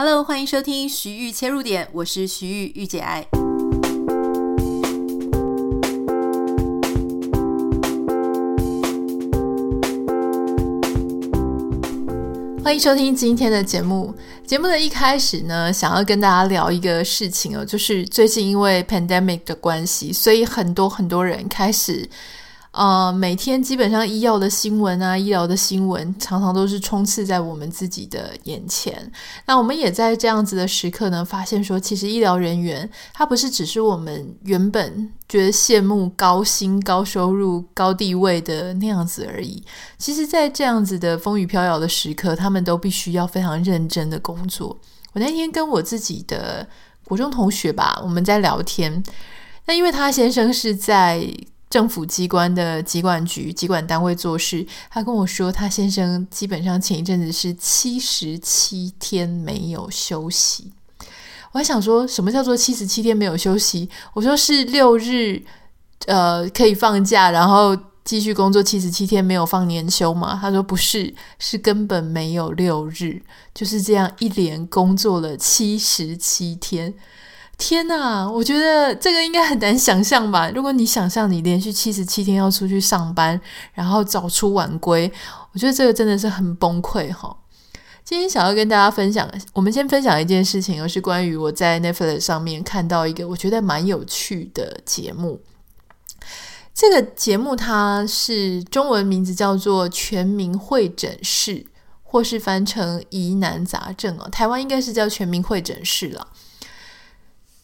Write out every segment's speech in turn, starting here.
Hello，欢迎收听徐玉切入点，我是徐玉御姐爱。欢迎收听今天的节目。节目的一开始呢，想要跟大家聊一个事情哦，就是最近因为 pandemic 的关系，所以很多很多人开始。呃，每天基本上医药的新闻啊，医疗的新闻常常都是充斥在我们自己的眼前。那我们也在这样子的时刻呢，发现说，其实医疗人员他不是只是我们原本觉得羡慕高薪、高收入、高地位的那样子而已。其实，在这样子的风雨飘摇的时刻，他们都必须要非常认真的工作。我那天跟我自己的国中同学吧，我们在聊天。那因为他先生是在。政府机关的机管局、机管单位做事，他跟我说，他先生基本上前一阵子是七十七天没有休息。我还想说什么叫做七十七天没有休息？我说是六日，呃，可以放假，然后继续工作七十七天，没有放年休吗？他说不是，是根本没有六日，就是这样一连工作了七十七天。天呐，我觉得这个应该很难想象吧？如果你想象你连续七十七天要出去上班，然后早出晚归，我觉得这个真的是很崩溃哈。今天想要跟大家分享，我们先分享一件事情，而是关于我在 Netflix 上面看到一个我觉得蛮有趣的节目。这个节目它是中文名字叫做《全民会诊室》，或是翻成疑难杂症哦。台湾应该是叫《全民会诊室》了。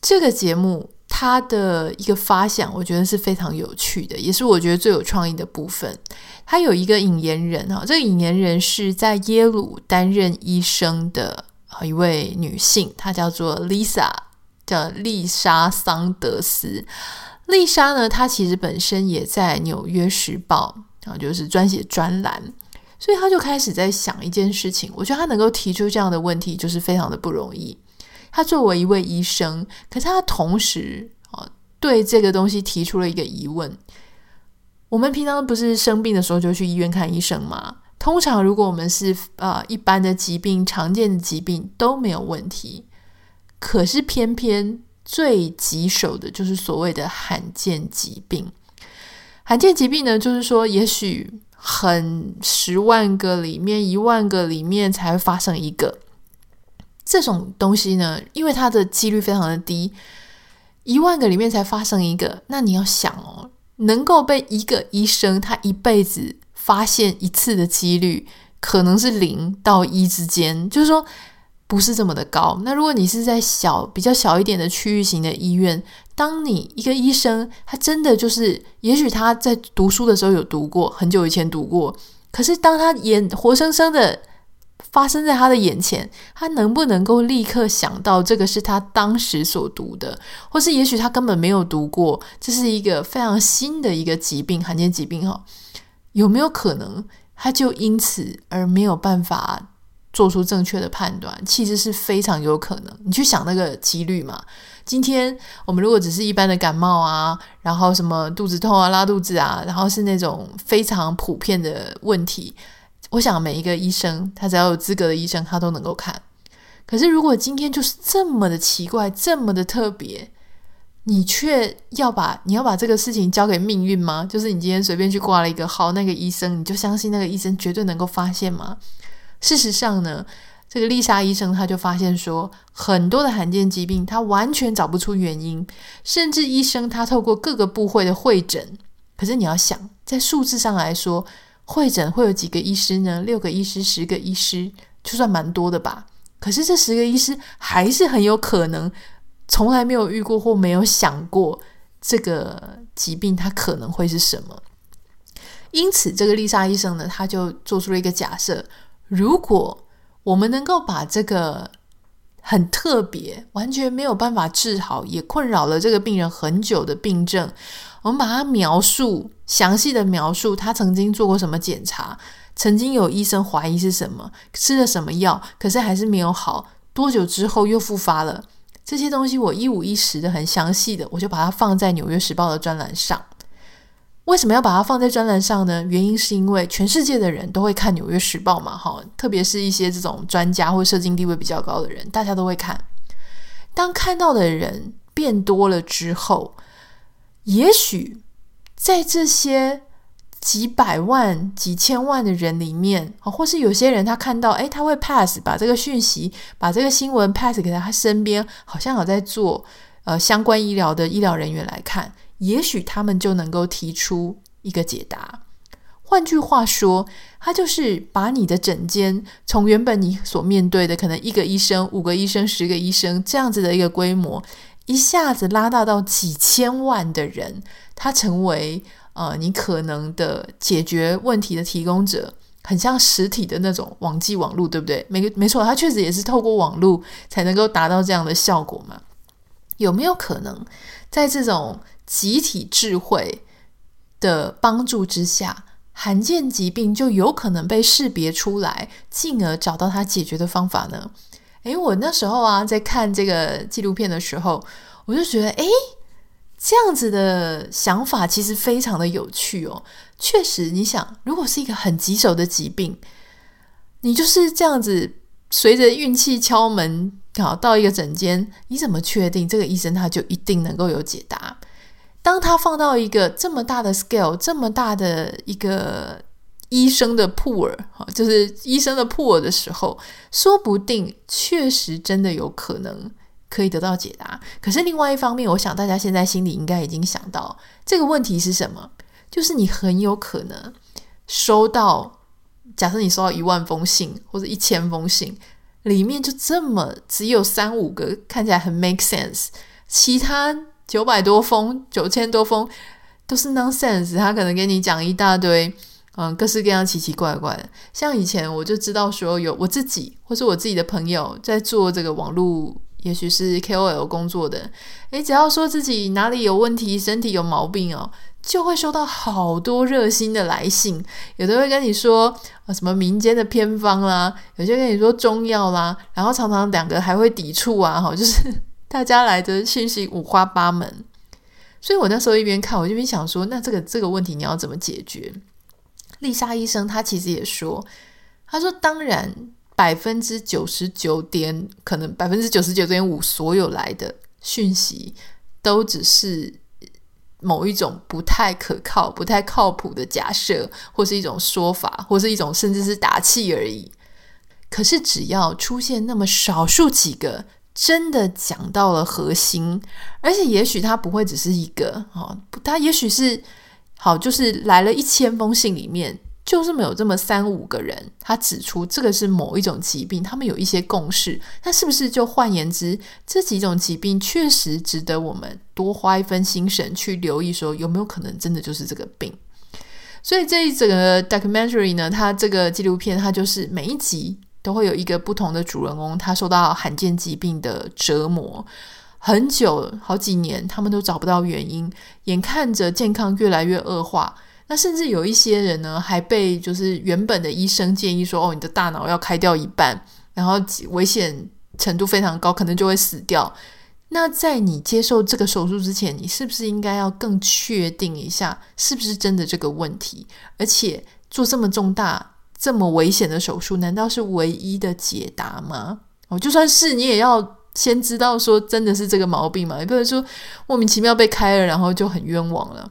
这个节目它的一个发想，我觉得是非常有趣的，也是我觉得最有创意的部分。它有一个引言人哈，这个引言人是在耶鲁担任医生的一位女性，她叫做 Lisa，叫丽莎桑德斯。丽莎呢，她其实本身也在《纽约时报》啊，就是专写专栏，所以她就开始在想一件事情。我觉得她能够提出这样的问题，就是非常的不容易。他作为一位医生，可是他同时啊，对这个东西提出了一个疑问：我们平常不是生病的时候就去医院看医生吗？通常如果我们是啊、呃、一般的疾病、常见的疾病都没有问题，可是偏偏最棘手的就是所谓的罕见疾病。罕见疾病呢，就是说也许很十万个里面、一万个里面才会发生一个。这种东西呢，因为它的几率非常的低，一万个里面才发生一个。那你要想哦，能够被一个医生他一辈子发现一次的几率，可能是零到一之间，就是说不是这么的高。那如果你是在小比较小一点的区域型的医院，当你一个医生，他真的就是，也许他在读书的时候有读过，很久以前读过，可是当他眼活生生的。发生在他的眼前，他能不能够立刻想到这个是他当时所读的，或是也许他根本没有读过，这是一个非常新的一个疾病，罕见疾病哈？有没有可能他就因此而没有办法做出正确的判断？其实是非常有可能。你去想那个几率嘛。今天我们如果只是一般的感冒啊，然后什么肚子痛啊、拉肚子啊，然后是那种非常普遍的问题。我想每一个医生，他只要有资格的医生，他都能够看。可是如果今天就是这么的奇怪，这么的特别，你却要把你要把这个事情交给命运吗？就是你今天随便去挂了一个号，那个医生你就相信那个医生绝对能够发现吗？事实上呢，这个丽莎医生他就发现说，很多的罕见疾病他完全找不出原因，甚至医生他透过各个部会的会诊，可是你要想在数字上来说。会诊会有几个医师呢？六个医师、十个医师，就算蛮多的吧。可是这十个医师还是很有可能从来没有遇过或没有想过这个疾病它可能会是什么。因此，这个丽莎医生呢，他就做出了一个假设：如果我们能够把这个很特别、完全没有办法治好，也困扰了这个病人很久的病症。我们把它描述详细的描述，他曾经做过什么检查，曾经有医生怀疑是什么，吃了什么药，可是还是没有好，多久之后又复发了？这些东西我一五一十的很详细的，我就把它放在《纽约时报》的专栏上。为什么要把它放在专栏上呢？原因是因为全世界的人都会看《纽约时报》嘛，哈，特别是一些这种专家或社经地位比较高的人，大家都会看。当看到的人变多了之后，也许在这些几百万、几千万的人里面，或是有些人他看到，诶，他会 pass 把这个讯息、把这个新闻 pass 给他身边，好像有在做呃相关医疗的医疗人员来看。也许他们就能够提出一个解答。换句话说，他就是把你的诊间从原本你所面对的可能一个医生、五个医生、十个医生这样子的一个规模，一下子拉大到几千万的人，他成为呃你可能的解决问题的提供者，很像实体的那种网际网络，对不对？没没错，他确实也是透过网络才能够达到这样的效果嘛。有没有可能在这种集体智慧的帮助之下，罕见疾病就有可能被识别出来，进而找到它解决的方法呢？诶，我那时候啊，在看这个纪录片的时候，我就觉得，诶，这样子的想法其实非常的有趣哦。确实，你想，如果是一个很棘手的疾病，你就是这样子随着运气敲门，好到一个诊间，你怎么确定这个医生他就一定能够有解答？当他放到一个这么大的 scale，这么大的一个医生的 pool，就是医生的 pool 的时候，说不定确实真的有可能可以得到解答。可是另外一方面，我想大家现在心里应该已经想到这个问题是什么？就是你很有可能收到，假设你收到一万封信或者一千封信，里面就这么只有三五个看起来很 make sense，其他。九百多封、九千多封都是 nonsense，他可能给你讲一大堆，嗯，各式各样奇奇怪怪的。像以前我就知道说，有我自己或是我自己的朋友在做这个网络，也许是 KOL 工作的，诶，只要说自己哪里有问题、身体有毛病哦，就会收到好多热心的来信，有的会跟你说啊什么民间的偏方啦，有些跟你说中药啦，然后常常两个还会抵触啊，哈，就是。大家来的信息五花八门，所以我那时候一边看，我就一边想说，那这个这个问题你要怎么解决？丽莎医生她其实也说，她说当然百分之九十九点可能百分之九十九点五所有来的讯息都只是某一种不太可靠、不太靠谱的假设，或是一种说法，或是一种甚至是打气而已。可是只要出现那么少数几个。真的讲到了核心，而且也许他不会只是一个哦，他也许是好，就是来了一千封信里面，就是没有这么三五个人，他指出这个是某一种疾病，他们有一些共识，那是不是就换言之，这几种疾病确实值得我们多花一分心神去留意，说有没有可能真的就是这个病？所以这一整个 documentary 呢，它这个纪录片，它就是每一集。都会有一个不同的主人公，他受到罕见疾病的折磨很久，好几年，他们都找不到原因，眼看着健康越来越恶化。那甚至有一些人呢，还被就是原本的医生建议说：“哦，你的大脑要开掉一半，然后危险程度非常高，可能就会死掉。”那在你接受这个手术之前，你是不是应该要更确定一下，是不是真的这个问题？而且做这么重大。这么危险的手术，难道是唯一的解答吗？哦，就算是你也要先知道说真的是这个毛病嘛，也不能说莫名其妙被开了，然后就很冤枉了。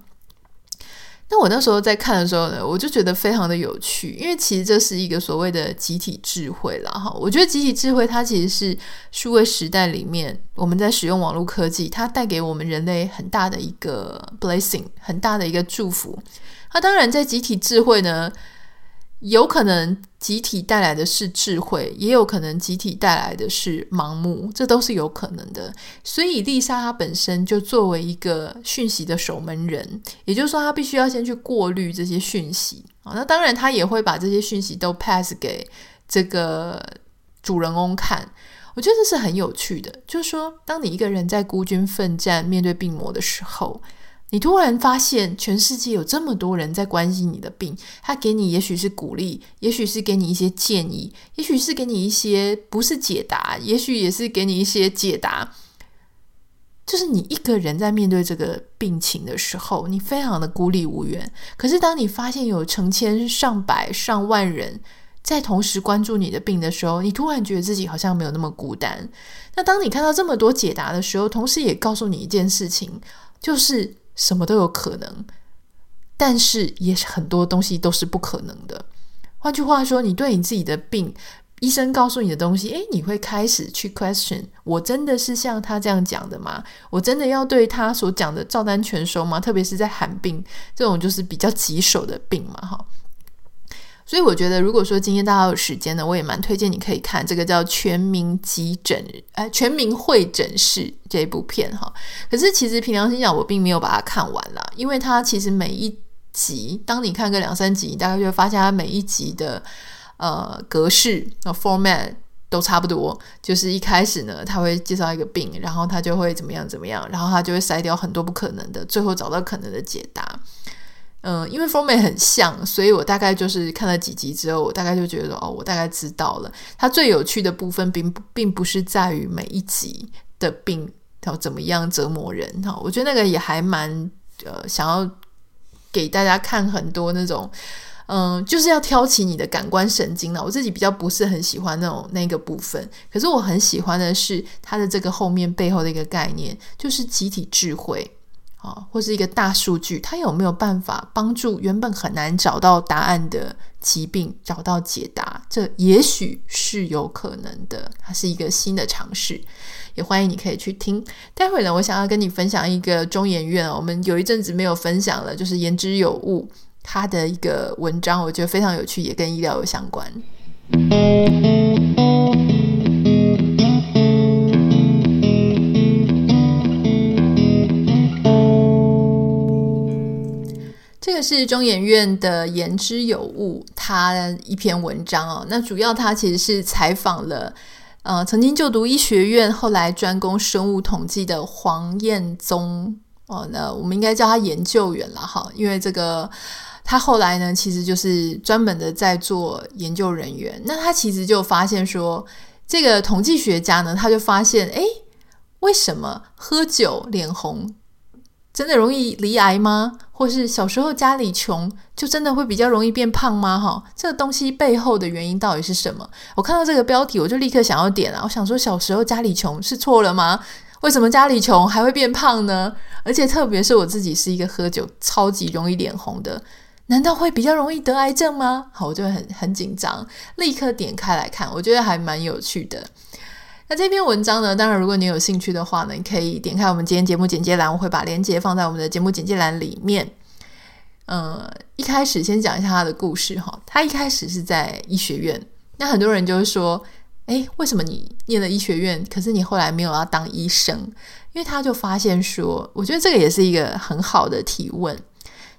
那我那时候在看的时候呢，我就觉得非常的有趣，因为其实这是一个所谓的集体智慧啦。哈。我觉得集体智慧它其实是数位时代里面我们在使用网络科技，它带给我们人类很大的一个 blessing，很大的一个祝福。那当然，在集体智慧呢。有可能集体带来的是智慧，也有可能集体带来的是盲目，这都是有可能的。所以丽莎她本身就作为一个讯息的守门人，也就是说，她必须要先去过滤这些讯息啊。那当然，她也会把这些讯息都 pass 给这个主人翁看。我觉得这是很有趣的，就是说，当你一个人在孤军奋战面对病魔的时候。你突然发现，全世界有这么多人在关心你的病，他给你也许是鼓励，也许是给你一些建议，也许是给你一些不是解答，也许也是给你一些解答。就是你一个人在面对这个病情的时候，你非常的孤立无援。可是当你发现有成千上百上万人在同时关注你的病的时候，你突然觉得自己好像没有那么孤单。那当你看到这么多解答的时候，同时也告诉你一件事情，就是什么都有可能，但是也是很多东西都是不可能的。换句话说，你对你自己的病，医生告诉你的东西，诶，你会开始去 question：我真的是像他这样讲的吗？我真的要对他所讲的照单全收吗？特别是在罕病这种就是比较棘手的病嘛，哈。所以我觉得，如果说今天大家有时间呢，我也蛮推荐你可以看这个叫《全民急诊》哎，《全民会诊室》这一部片哈。可是其实凭良心讲，我并没有把它看完啦，因为它其实每一集，当你看个两三集，你大概就会发现它每一集的。呃，格式呃 format 都差不多，就是一开始呢，他会介绍一个病，然后他就会怎么样怎么样，然后他就会筛掉很多不可能的，最后找到可能的解答。嗯、因为 format 很像，所以我大概就是看了几集之后，我大概就觉得哦，我大概知道了。它最有趣的部分并不并不是在于每一集的病要怎么样折磨人哈，我觉得那个也还蛮呃，想要给大家看很多那种。嗯，就是要挑起你的感官神经了。我自己比较不是很喜欢那种那个部分，可是我很喜欢的是它的这个后面背后的一个概念，就是集体智慧啊，或是一个大数据，它有没有办法帮助原本很难找到答案的疾病找到解答？这也许是有可能的，它是一个新的尝试，也欢迎你可以去听。待会呢，我想要跟你分享一个中研院，我们有一阵子没有分享了，就是言之有物。他的一个文章，我觉得非常有趣，也跟医疗有相关。这个是中研院的言之有物，他一篇文章哦。那主要他其实是采访了呃曾经就读医学院，后来专攻生物统计的黄彦宗哦。那我们应该叫他研究员了哈，因为这个。他后来呢，其实就是专门的在做研究人员。那他其实就发现说，这个统计学家呢，他就发现，诶，为什么喝酒脸红真的容易罹癌吗？或是小时候家里穷，就真的会比较容易变胖吗？哈，这个东西背后的原因到底是什么？我看到这个标题，我就立刻想要点啊！我想说，小时候家里穷是错了吗？为什么家里穷还会变胖呢？而且特别是我自己是一个喝酒超级容易脸红的。难道会比较容易得癌症吗？好，我就很很紧张，立刻点开来看，我觉得还蛮有趣的。那这篇文章呢，当然如果你有兴趣的话呢，你可以点开我们今天节目简介栏，我会把链接放在我们的节目简介栏里面。呃，一开始先讲一下他的故事哈，他一开始是在医学院，那很多人就会说，诶，为什么你念了医学院，可是你后来没有要当医生？因为他就发现说，我觉得这个也是一个很好的提问。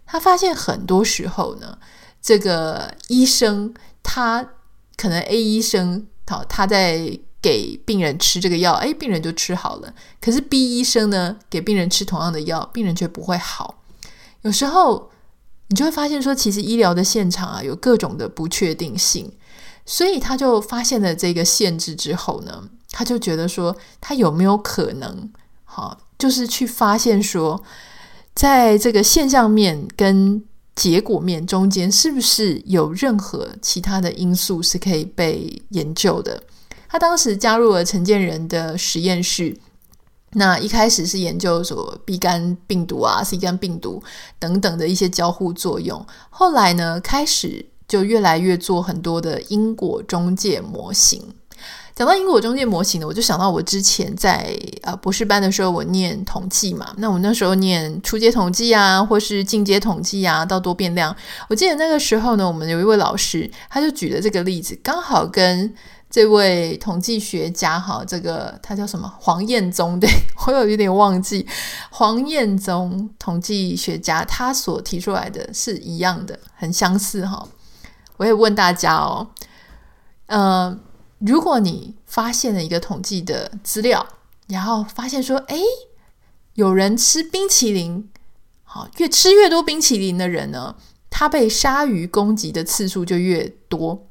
他发现很多时候呢，这个医生他可能 A 医生好，他在给病人吃这个药，哎，病人就吃好了。可是 B 医生呢，给病人吃同样的药，病人却不会好。有时候你就会发现说，其实医疗的现场啊，有各种的不确定性。所以他就发现了这个限制之后呢，他就觉得说，他有没有可能，好，就是去发现说。在这个现象面跟结果面中间，是不是有任何其他的因素是可以被研究的？他当时加入了陈建仁的实验室，那一开始是研究所 B 肝病毒啊、C 肝病毒等等的一些交互作用，后来呢，开始就越来越做很多的因果中介模型。讲到因果中介模型呢，我就想到我之前在呃博士班的时候，我念统计嘛。那我那时候念初阶统计啊，或是进阶统计啊，到多变量。我记得那个时候呢，我们有一位老师，他就举了这个例子，刚好跟这位统计学家哈，这个他叫什么黄彦宗，对，我有一点忘记，黄彦宗统计学家他所提出来的是一样的，很相似哈。我也问大家哦，嗯、呃。如果你发现了一个统计的资料，然后发现说，诶，有人吃冰淇淋，好，越吃越多冰淇淋的人呢，他被鲨鱼攻击的次数就越多；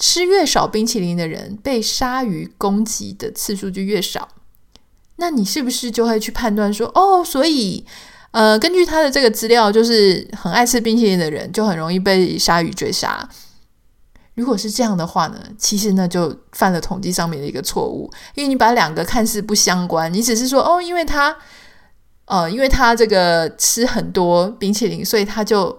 吃越少冰淇淋的人，被鲨鱼攻击的次数就越少。那你是不是就会去判断说，哦，所以，呃，根据他的这个资料，就是很爱吃冰淇淋的人就很容易被鲨鱼追杀。如果是这样的话呢，其实呢就犯了统计上面的一个错误，因为你把两个看似不相关，你只是说哦，因为他，呃，因为他这个吃很多冰淇淋，所以他就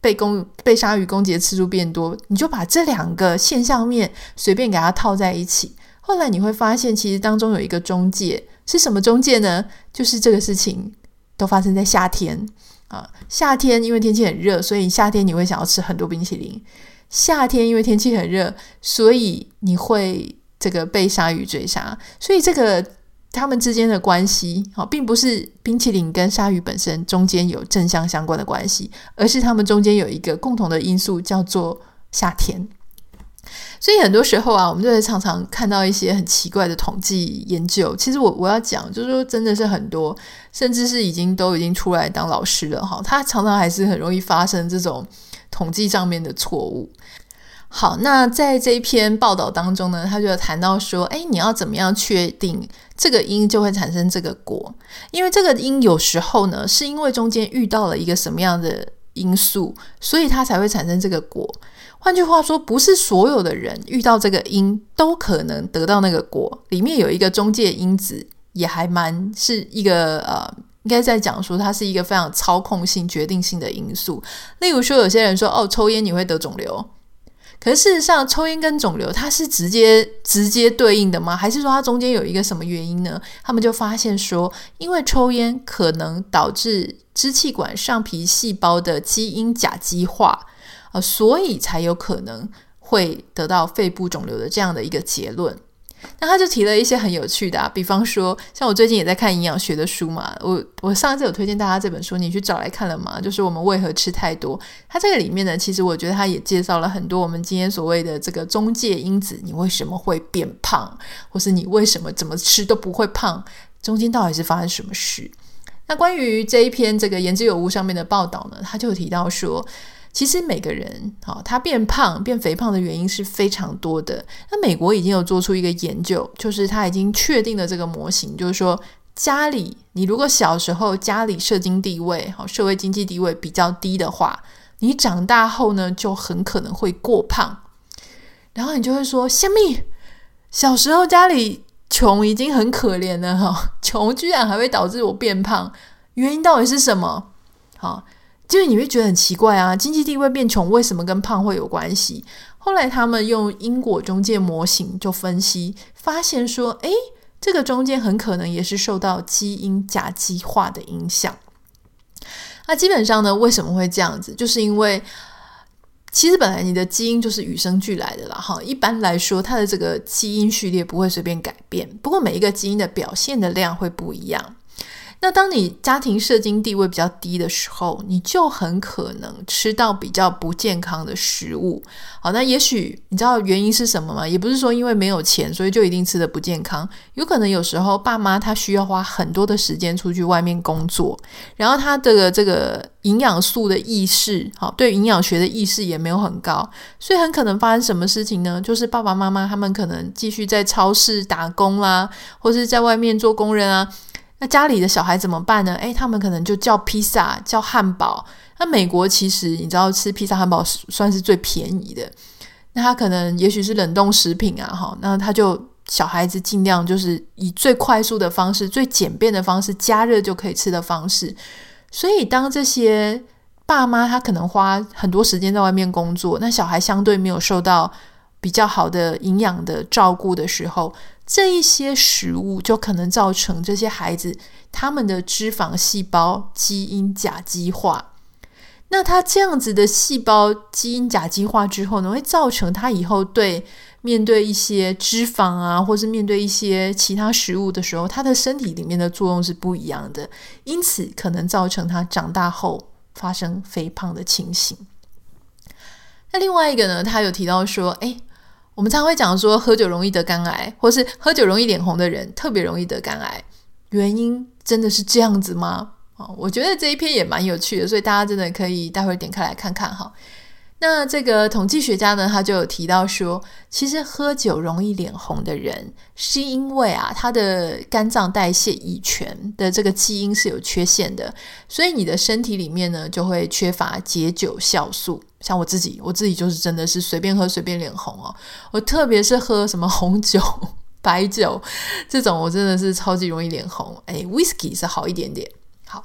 被攻被鲨鱼攻击的次数变多，你就把这两个现象面随便给它套在一起。后来你会发现，其实当中有一个中介，是什么中介呢？就是这个事情都发生在夏天啊，夏天因为天气很热，所以夏天你会想要吃很多冰淇淋。夏天因为天气很热，所以你会这个被鲨鱼追杀。所以这个他们之间的关系啊，并不是冰淇淋跟鲨鱼本身中间有正向相关的关系，而是他们中间有一个共同的因素，叫做夏天。所以很多时候啊，我们就会常常看到一些很奇怪的统计研究。其实我我要讲，就是说真的是很多，甚至是已经都已经出来当老师了哈，他常常还是很容易发生这种统计上面的错误。好，那在这一篇报道当中呢，他就谈到说，诶，你要怎么样确定这个因就会产生这个果？因为这个因有时候呢，是因为中间遇到了一个什么样的因素，所以它才会产生这个果。换句话说，不是所有的人遇到这个因都可能得到那个果，里面有一个中介因子，也还蛮是一个呃，应该在讲说它是一个非常操控性、决定性的因素。例如说，有些人说哦，抽烟你会得肿瘤，可是事实上，抽烟跟肿瘤它是直接直接对应的吗？还是说它中间有一个什么原因呢？他们就发现说，因为抽烟可能导致支气管上皮细胞的基因甲基化。呃，所以才有可能会得到肺部肿瘤的这样的一个结论。那他就提了一些很有趣的啊，比方说，像我最近也在看营养学的书嘛，我我上次有推荐大家这本书，你去找来看了吗？就是我们为何吃太多。它这个里面呢，其实我觉得它也介绍了很多我们今天所谓的这个中介因子，你为什么会变胖，或是你为什么怎么吃都不会胖，中间到底是发生什么事？那关于这一篇这个言之有物上面的报道呢，他就提到说。其实每个人，好，他变胖、变肥胖的原因是非常多的。那美国已经有做出一个研究，就是他已经确定了这个模型，就是说，家里你如果小时候家里社经地位、好社会经济地位比较低的话，你长大后呢就很可能会过胖。然后你就会说：“虾米，小时候家里穷已经很可怜了，哈，穷居然还会导致我变胖，原因到底是什么？”好。就是你会觉得很奇怪啊，经济地位变穷为什么跟胖会有关系？后来他们用因果中介模型就分析，发现说，诶，这个中间很可能也是受到基因甲基化的影响。那基本上呢，为什么会这样子？就是因为其实本来你的基因就是与生俱来的啦，哈。一般来说，它的这个基因序列不会随便改变，不过每一个基因的表现的量会不一样。那当你家庭社经地位比较低的时候，你就很可能吃到比较不健康的食物。好，那也许你知道原因是什么吗？也不是说因为没有钱，所以就一定吃得不健康。有可能有时候爸妈他需要花很多的时间出去外面工作，然后他的这个营养素的意识，好，对营养学的意识也没有很高，所以很可能发生什么事情呢？就是爸爸妈妈他们可能继续在超市打工啦，或是在外面做工人啊。那家里的小孩怎么办呢？诶，他们可能就叫披萨、叫汉堡。那美国其实你知道，吃披萨、汉堡算是最便宜的。那他可能也许是冷冻食品啊，哈。那他就小孩子尽量就是以最快速的方式、最简便的方式加热就可以吃的方式。所以当这些爸妈他可能花很多时间在外面工作，那小孩相对没有受到比较好的营养的照顾的时候。这一些食物就可能造成这些孩子他们的脂肪细胞基因甲基化。那他这样子的细胞基因甲基化之后呢，会造成他以后对面对一些脂肪啊，或是面对一些其他食物的时候，他的身体里面的作用是不一样的，因此可能造成他长大后发生肥胖的情形。那另外一个呢，他有提到说，诶。我们常会讲说，喝酒容易得肝癌，或是喝酒容易脸红的人特别容易得肝癌，原因真的是这样子吗？啊，我觉得这一篇也蛮有趣的，所以大家真的可以待会儿点开来看看哈。那这个统计学家呢，他就有提到说，其实喝酒容易脸红的人，是因为啊，他的肝脏代谢乙醛的这个基因是有缺陷的，所以你的身体里面呢，就会缺乏解酒酵素。像我自己，我自己就是真的是随便喝随便脸红哦。我特别是喝什么红酒、白酒这种，我真的是超级容易脸红。哎，whisky 是好一点点。好，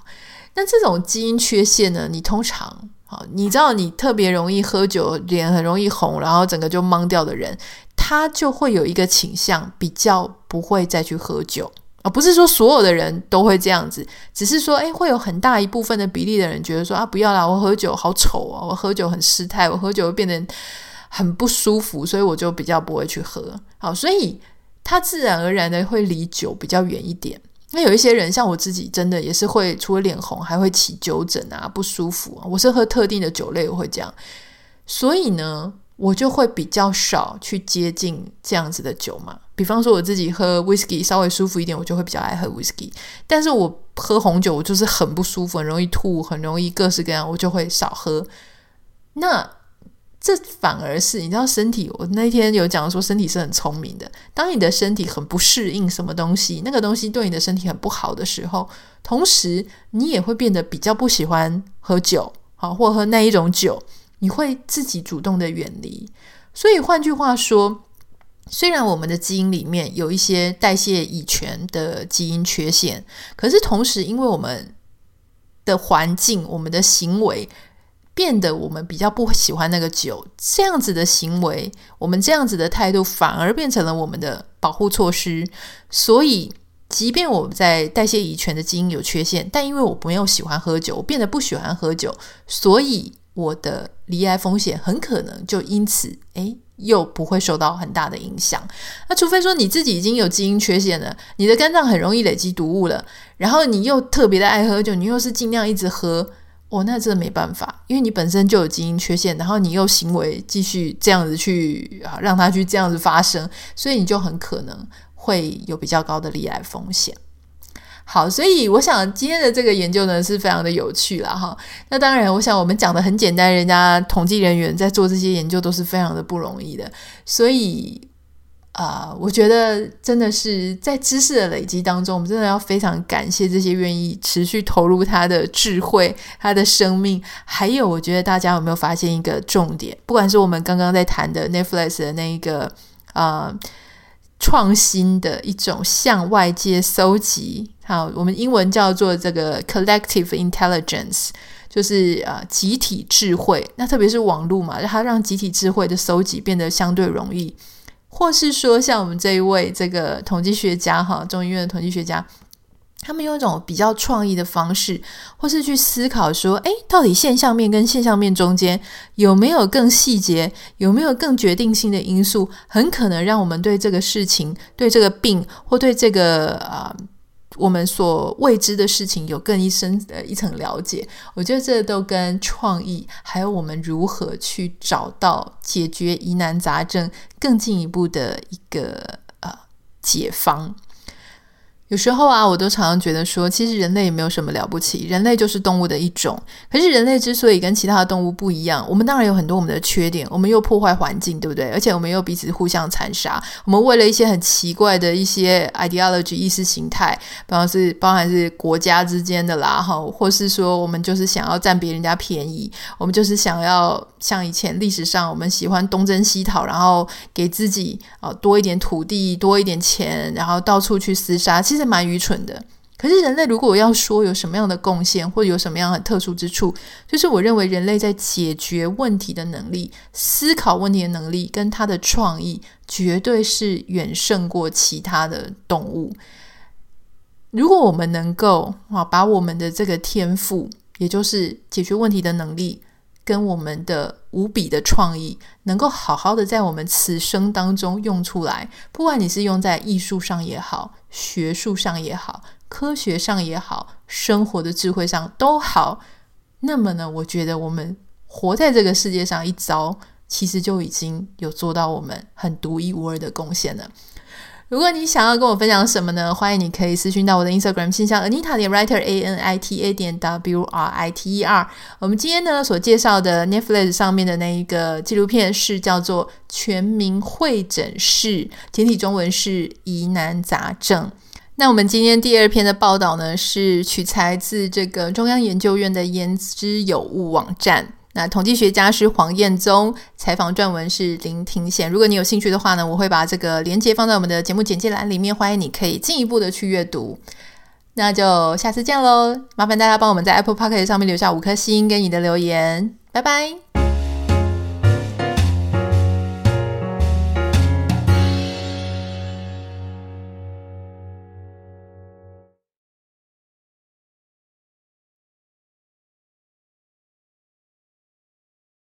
那这种基因缺陷呢，你通常。你知道你特别容易喝酒，脸很容易红，然后整个就懵掉的人，他就会有一个倾向，比较不会再去喝酒。啊不是说所有的人都会这样子，只是说，诶，会有很大一部分的比例的人觉得说啊，不要啦，我喝酒好丑啊，我喝酒很失态，我喝酒会变得很不舒服，所以我就比较不会去喝。好，所以他自然而然的会离酒比较远一点。那有一些人，像我自己，真的也是会除了脸红，还会起酒疹啊，不舒服。我是喝特定的酒类，我会这样，所以呢，我就会比较少去接近这样子的酒嘛。比方说，我自己喝 whisky 稍微舒服一点，我就会比较爱喝 whisky。但是我喝红酒，我就是很不舒服，很容易吐，很容易各式各样，我就会少喝。那。这反而是你知道，身体我那天有讲说，身体是很聪明的。当你的身体很不适应什么东西，那个东西对你的身体很不好的时候，同时你也会变得比较不喜欢喝酒，好，或喝那一种酒，你会自己主动的远离。所以换句话说，虽然我们的基因里面有一些代谢乙醛的基因缺陷，可是同时因为我们的环境、我们的行为。变得我们比较不喜欢那个酒，这样子的行为，我们这样子的态度，反而变成了我们的保护措施。所以，即便我们在代谢乙醛的基因有缺陷，但因为我没有喜欢喝酒，我变得不喜欢喝酒，所以我的离癌风险很可能就因此，诶，又不会受到很大的影响。那除非说你自己已经有基因缺陷了，你的肝脏很容易累积毒物了，然后你又特别的爱喝酒，你又是尽量一直喝。哦，那真的没办法，因为你本身就有基因缺陷，然后你又行为继续这样子去啊，让它去这样子发生，所以你就很可能会有比较高的罹癌风险。好，所以我想今天的这个研究呢是非常的有趣了哈。那当然，我想我们讲的很简单，人家统计人员在做这些研究都是非常的不容易的，所以。啊我觉得真的是在知识的累积当中，我们真的要非常感谢这些愿意持续投入他的智慧、他的生命。还有，我觉得大家有没有发现一个重点？不管是我们刚刚在谈的 Netflix 的那一个啊创新的一种向外界搜集，好，我们英文叫做这个 collective intelligence，就是啊集体智慧。那特别是网络嘛，它让集体智慧的搜集变得相对容易。或是说，像我们这一位这个统计学家哈，中医院的统计学家，他们用一种比较创意的方式，或是去思考说，诶，到底现象面跟现象面中间有没有更细节，有没有更决定性的因素，很可能让我们对这个事情、对这个病或对这个啊。我们所未知的事情有更一深的一层了解，我觉得这都跟创意，还有我们如何去找到解决疑难杂症更进一步的一个呃解方。有时候啊，我都常常觉得说，其实人类也没有什么了不起，人类就是动物的一种。可是人类之所以跟其他的动物不一样，我们当然有很多我们的缺点，我们又破坏环境，对不对？而且我们又彼此互相残杀，我们为了一些很奇怪的一些 ideology 意识形态，比方是包含是国家之间的啦，哈，或是说我们就是想要占别人家便宜，我们就是想要像以前历史上我们喜欢东征西讨，然后给自己啊多一点土地，多一点钱，然后到处去厮杀。其实蛮愚蠢的，可是人类如果要说有什么样的贡献，或者有什么样的特殊之处，就是我认为人类在解决问题的能力、思考问题的能力跟他的创意，绝对是远胜过其他的动物。如果我们能够啊，把我们的这个天赋，也就是解决问题的能力，跟我们的无比的创意，能够好好的在我们此生当中用出来。不管你是用在艺术上也好，学术上也好，科学上也好，生活的智慧上都好，那么呢，我觉得我们活在这个世界上一遭，其实就已经有做到我们很独一无二的贡献了。如果你想要跟我分享什么呢？欢迎你可以私讯到我的 Instagram 信箱 Anita 点 Writer A N I T A 点 W R I T E R。我们今天呢所介绍的 Netflix 上面的那一个纪录片是叫做《全民会诊室》，简体中文是疑难杂症。那我们今天第二篇的报道呢，是取材自这个中央研究院的言之有物网站。那统计学家是黄彦宗，采访撰文是林庭贤。如果你有兴趣的话呢，我会把这个连接放在我们的节目简介栏里面，欢迎你可以进一步的去阅读。那就下次见喽，麻烦大家帮我们在 Apple p o c k e t 上面留下五颗星跟你的留言，拜拜。